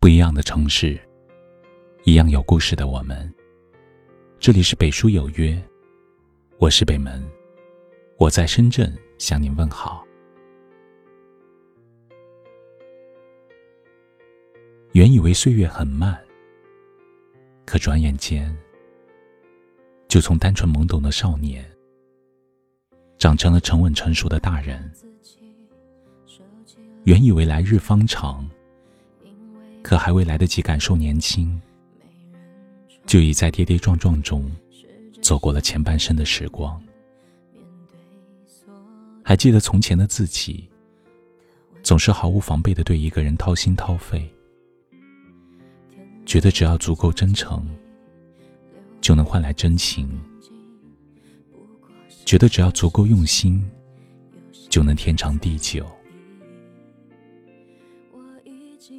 不一样的城市，一样有故事的我们。这里是北书有约，我是北门，我在深圳向您问好。原以为岁月很慢，可转眼间，就从单纯懵懂的少年，长成了沉稳成熟的大人。原以为来日方长。可还未来得及感受年轻，就已在跌跌撞撞中走过了前半生的时光。还记得从前的自己，总是毫无防备的对一个人掏心掏肺，觉得只要足够真诚，就能换来真情；觉得只要足够用心，就能天长地久。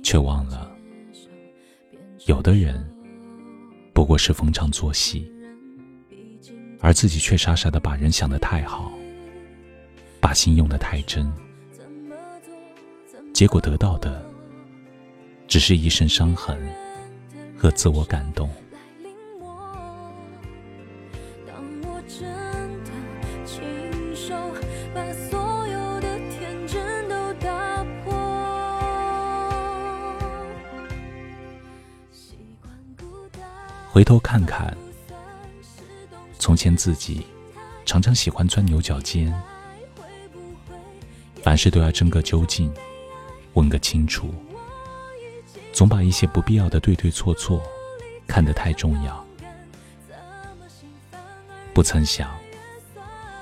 却忘了，有的人不过是逢场作戏，而自己却傻傻的把人想得太好，把心用得太真，结果得到的只是一身伤痕和自我感动。回头看看，从前自己常常喜欢钻牛角尖，凡事都要争个究竟，问个清楚，总把一些不必要的对对错错看得太重要。不曾想，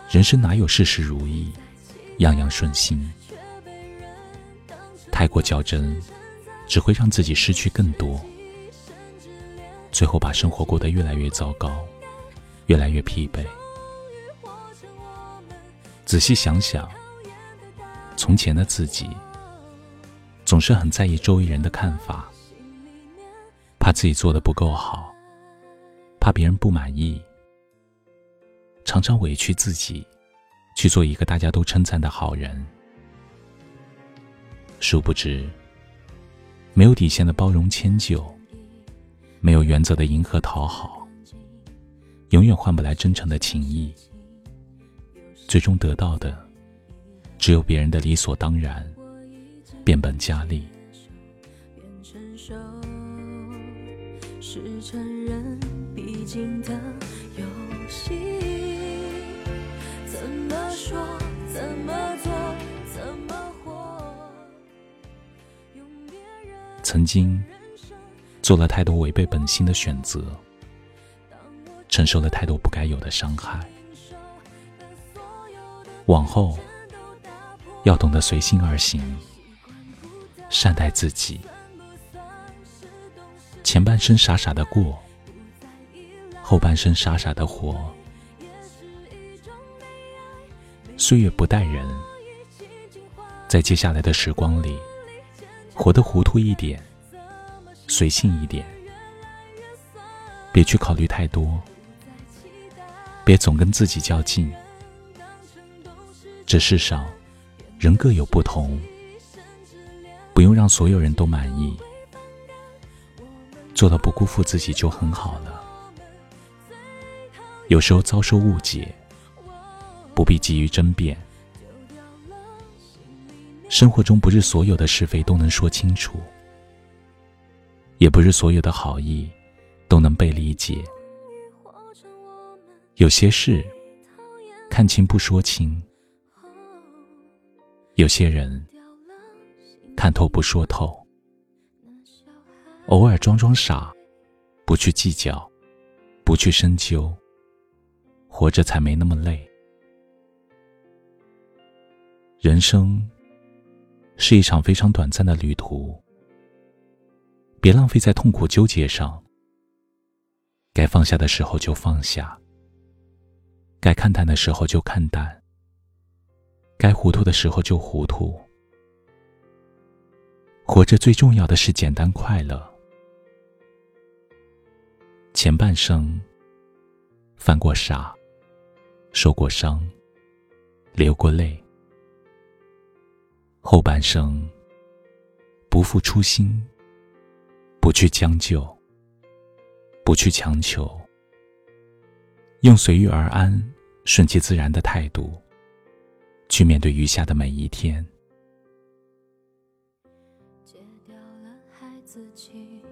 人生哪有事事如意，样样顺心？太过较真，只会让自己失去更多。最后把生活过得越来越糟糕，越来越疲惫。仔细想想，从前的自己，总是很在意周围人的看法，怕自己做的不够好，怕别人不满意，常常委屈自己，去做一个大家都称赞的好人。殊不知，没有底线的包容迁就。没有原则的迎合讨好，永远换不来真诚的情谊。最终得到的，只有别人的理所当然、变本加厉。曾经。做了太多违背本心的选择，承受了太多不该有的伤害。往后要懂得随心而行，善待自己。前半生傻傻的过，后半生傻傻的活。岁月不待人，在接下来的时光里，活得糊涂一点。随性一点，别去考虑太多，别总跟自己较劲。这世上人各有不同，不用让所有人都满意，做到不辜负自己就很好了。有时候遭受误解，不必急于争辩。生活中不是所有的是非都能说清楚。也不是所有的好意都能被理解，有些事看清不说清，有些人看透不说透，偶尔装装傻，不去计较，不去深究，活着才没那么累。人生是一场非常短暂的旅途。别浪费在痛苦纠结上，该放下的时候就放下，该看淡的时候就看淡，该糊涂的时候就糊涂。活着最重要的是简单快乐。前半生犯过傻，受过伤，流过泪；后半生不负初心。不去将就，不去强求，用随遇而安、顺其自然的态度去面对余下的每一天。戒掉了孩子气，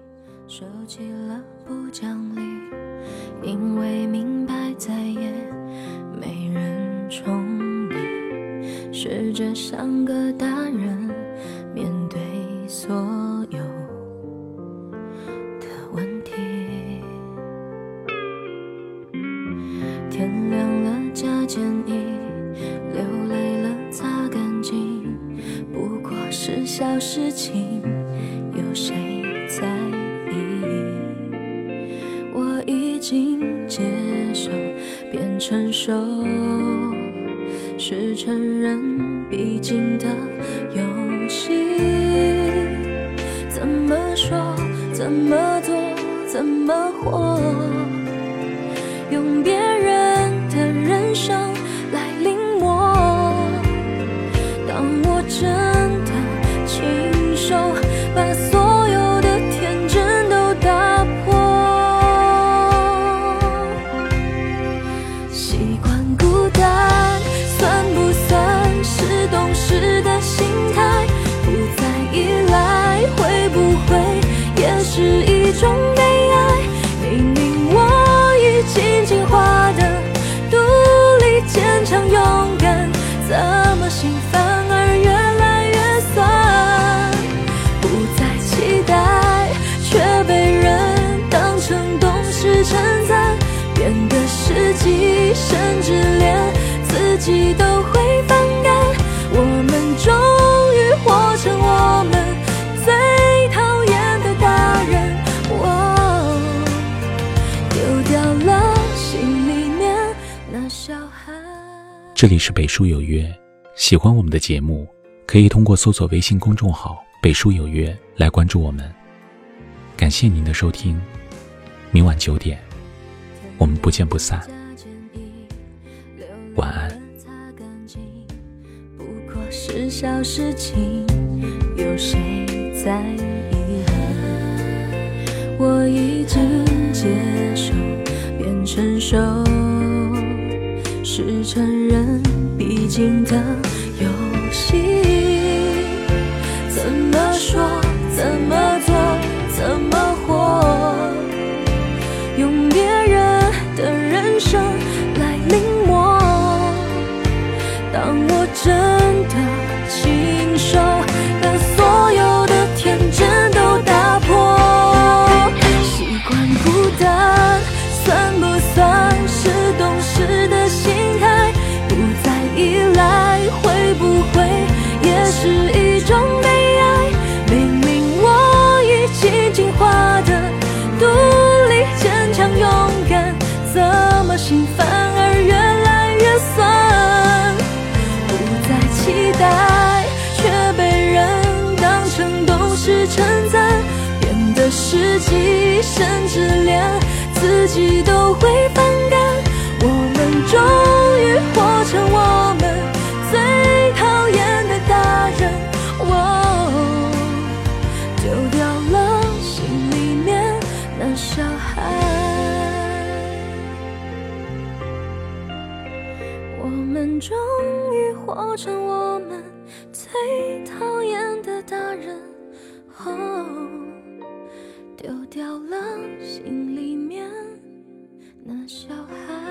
收起了不讲理，因为明白再也没人宠你，试着像个大人小事情，有谁在意？我已经接受变成熟，是成人必经的游戏。怎么说？怎么做？怎么活？用别人的人生己都会反感。我们终于活成我们最讨厌的大人。哦，丢掉了心里面那小孩。这里是北书有约，喜欢我们的节目，可以通过搜索微信公众号“北书有约”来关注我们。感谢您的收听，明晚九点，我们不见不散。晚安。是小事情，有谁在意？我已经接受变成熟，是成人必经的游戏。是一种悲哀？明明我已经进化的独立、坚强、勇敢，怎么心反而越来越酸？不再期待，却被人当成懂事称赞，变得实际，甚至连自己都会丢掉了心里面那小孩。